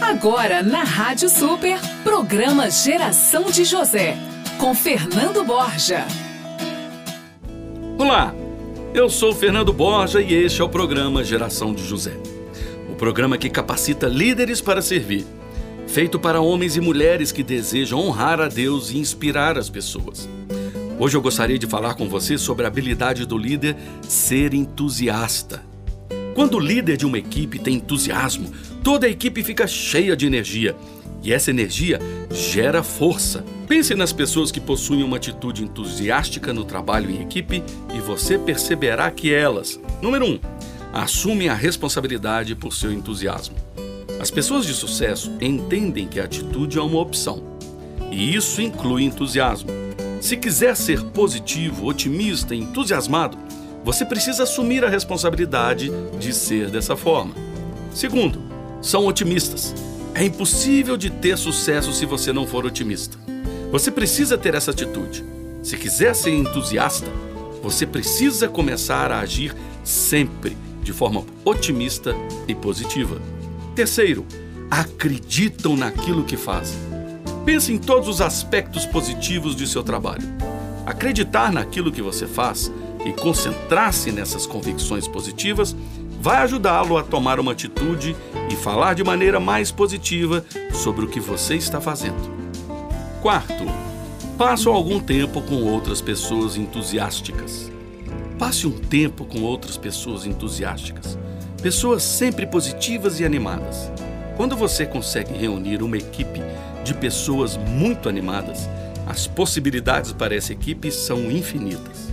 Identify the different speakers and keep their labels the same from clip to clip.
Speaker 1: Agora na Rádio Super, programa Geração de José, com Fernando Borja.
Speaker 2: Olá, eu sou Fernando Borja e este é o programa Geração de José. O programa que capacita líderes para servir, feito para homens e mulheres que desejam honrar a Deus e inspirar as pessoas. Hoje eu gostaria de falar com você sobre a habilidade do líder ser entusiasta. Quando o líder de uma equipe tem entusiasmo, toda a equipe fica cheia de energia. E essa energia gera força. Pense nas pessoas que possuem uma atitude entusiástica no trabalho em equipe e você perceberá que elas, número 1, um, assumem a responsabilidade por seu entusiasmo. As pessoas de sucesso entendem que a atitude é uma opção. E isso inclui entusiasmo. Se quiser ser positivo, otimista, entusiasmado, você precisa assumir a responsabilidade de ser dessa forma. Segundo, são otimistas. É impossível de ter sucesso se você não for otimista. Você precisa ter essa atitude. Se quiser ser entusiasta, você precisa começar a agir sempre de forma otimista e positiva. Terceiro, acreditam naquilo que fazem. Pense em todos os aspectos positivos de seu trabalho. Acreditar naquilo que você faz e concentrar-se nessas convicções positivas vai ajudá-lo a tomar uma atitude e falar de maneira mais positiva sobre o que você está fazendo. Quarto, passe algum tempo com outras pessoas entusiásticas. Passe um tempo com outras pessoas entusiásticas, pessoas sempre positivas e animadas. Quando você consegue reunir uma equipe de pessoas muito animadas, as possibilidades para essa equipe são infinitas.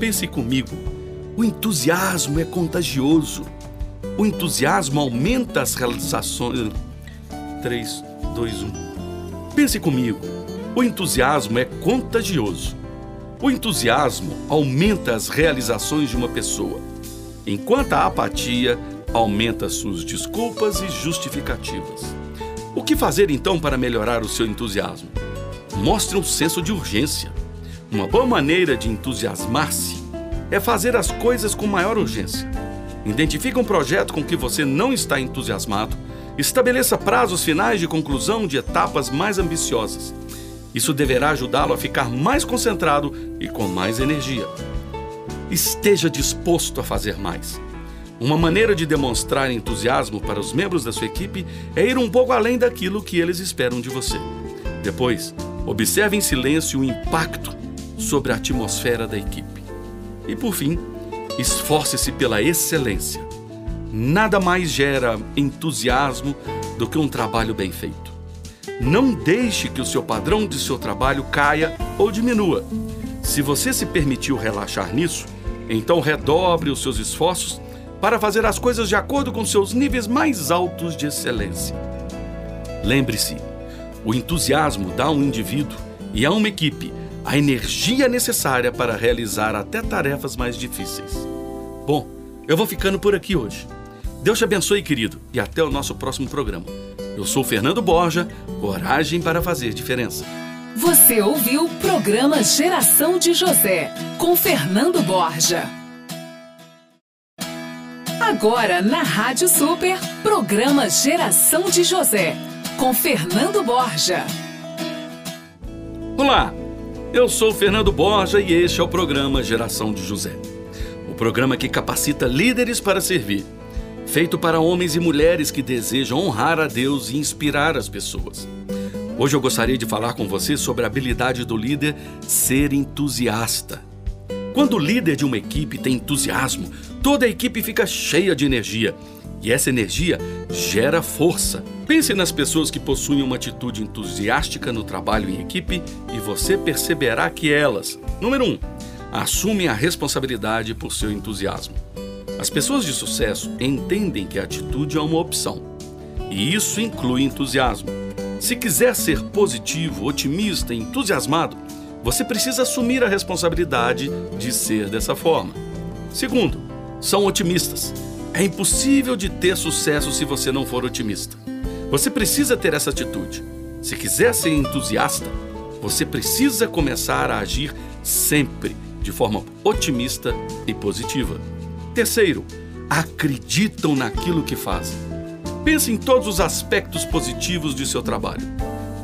Speaker 2: Pense comigo, o entusiasmo é contagioso. O entusiasmo aumenta as realizações. 3, 2, 1. Pense comigo, o entusiasmo é contagioso. O entusiasmo aumenta as realizações de uma pessoa, enquanto a apatia aumenta suas desculpas e justificativas. O que fazer então para melhorar o seu entusiasmo? Mostre um senso de urgência. Uma boa maneira de entusiasmar-se é fazer as coisas com maior urgência. Identifique um projeto com que você não está entusiasmado, estabeleça prazos finais de conclusão de etapas mais ambiciosas. Isso deverá ajudá-lo a ficar mais concentrado e com mais energia. Esteja disposto a fazer mais. Uma maneira de demonstrar entusiasmo para os membros da sua equipe é ir um pouco além daquilo que eles esperam de você. Depois, observe em silêncio o impacto sobre a atmosfera da equipe. E por fim, esforce-se pela excelência. Nada mais gera entusiasmo do que um trabalho bem feito. Não deixe que o seu padrão de seu trabalho caia ou diminua. Se você se permitiu relaxar nisso, então redobre os seus esforços para fazer as coisas de acordo com seus níveis mais altos de excelência. Lembre-se, o entusiasmo dá a um indivíduo e a uma equipe a energia necessária para realizar até tarefas mais difíceis. Bom, eu vou ficando por aqui hoje. Deus te abençoe, querido, e até o nosso próximo programa. Eu sou Fernando Borja, coragem para fazer diferença.
Speaker 1: Você ouviu o programa Geração de José, com Fernando Borja. Agora na Rádio Super, programa Geração de José, com Fernando Borja.
Speaker 2: Olá, eu sou Fernando Borja e este é o programa Geração de José. O programa que capacita líderes para servir, feito para homens e mulheres que desejam honrar a Deus e inspirar as pessoas. Hoje eu gostaria de falar com você sobre a habilidade do líder ser entusiasta. Quando o líder de uma equipe tem entusiasmo, toda a equipe fica cheia de energia. E essa energia gera força. Pense nas pessoas que possuem uma atitude entusiástica no trabalho em equipe e você perceberá que elas, número 1, um, assumem a responsabilidade por seu entusiasmo. As pessoas de sucesso entendem que a atitude é uma opção. E isso inclui entusiasmo. Se quiser ser positivo, otimista, entusiasmado, você precisa assumir a responsabilidade de ser dessa forma. Segundo, são otimistas. É impossível de ter sucesso se você não for otimista. Você precisa ter essa atitude. Se quiser ser entusiasta, você precisa começar a agir sempre de forma otimista e positiva. Terceiro, acreditam naquilo que fazem. Pense em todos os aspectos positivos de seu trabalho.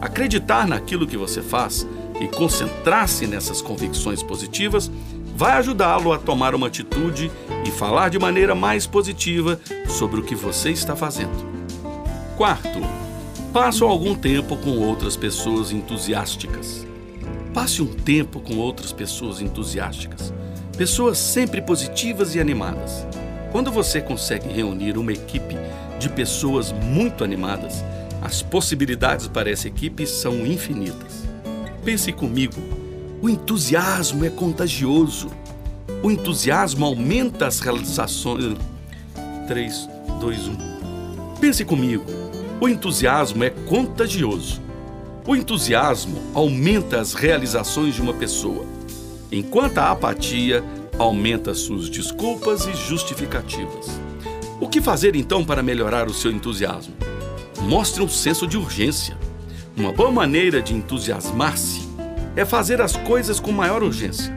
Speaker 2: Acreditar naquilo que você faz e concentrar-se nessas convicções positivas vai ajudá-lo a tomar uma atitude e falar de maneira mais positiva sobre o que você está fazendo. Quarto, passe algum tempo com outras pessoas entusiásticas. Passe um tempo com outras pessoas entusiásticas, pessoas sempre positivas e animadas. Quando você consegue reunir uma equipe de pessoas muito animadas, as possibilidades para essa equipe são infinitas. Pense comigo, o entusiasmo é contagioso. O entusiasmo aumenta as realizações. 3, 2, 1. Pense comigo, o entusiasmo é contagioso. O entusiasmo aumenta as realizações de uma pessoa, enquanto a apatia aumenta suas desculpas e justificativas. O que fazer então para melhorar o seu entusiasmo? Mostre um senso de urgência. Uma boa maneira de entusiasmar-se é fazer as coisas com maior urgência.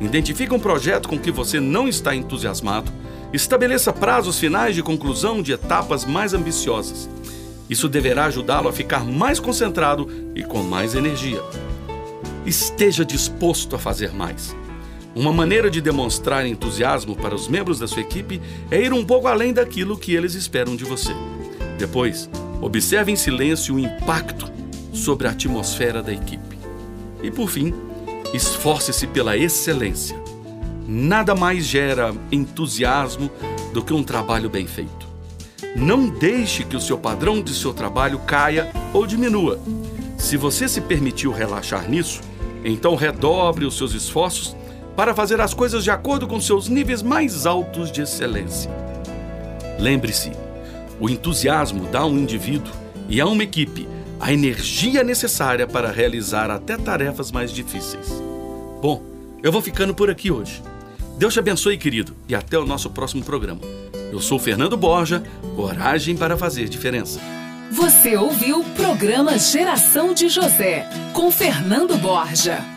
Speaker 2: Identifique um projeto com que você não está entusiasmado, estabeleça prazos finais de conclusão de etapas mais ambiciosas. Isso deverá ajudá-lo a ficar mais concentrado e com mais energia. Esteja disposto a fazer mais. Uma maneira de demonstrar entusiasmo para os membros da sua equipe é ir um pouco além daquilo que eles esperam de você. Depois, observe em silêncio o impacto sobre a atmosfera da equipe. E por fim, esforce-se pela excelência. Nada mais gera entusiasmo do que um trabalho bem feito. Não deixe que o seu padrão de seu trabalho caia ou diminua. Se você se permitiu relaxar nisso, então redobre os seus esforços para fazer as coisas de acordo com seus níveis mais altos de excelência. Lembre-se, o entusiasmo dá a um indivíduo e a uma equipe a energia necessária para realizar até tarefas mais difíceis. Bom, eu vou ficando por aqui hoje. Deus te abençoe, querido, e até o nosso próximo programa. Eu sou Fernando Borja, coragem para fazer diferença.
Speaker 1: Você ouviu o programa Geração de José, com Fernando Borja.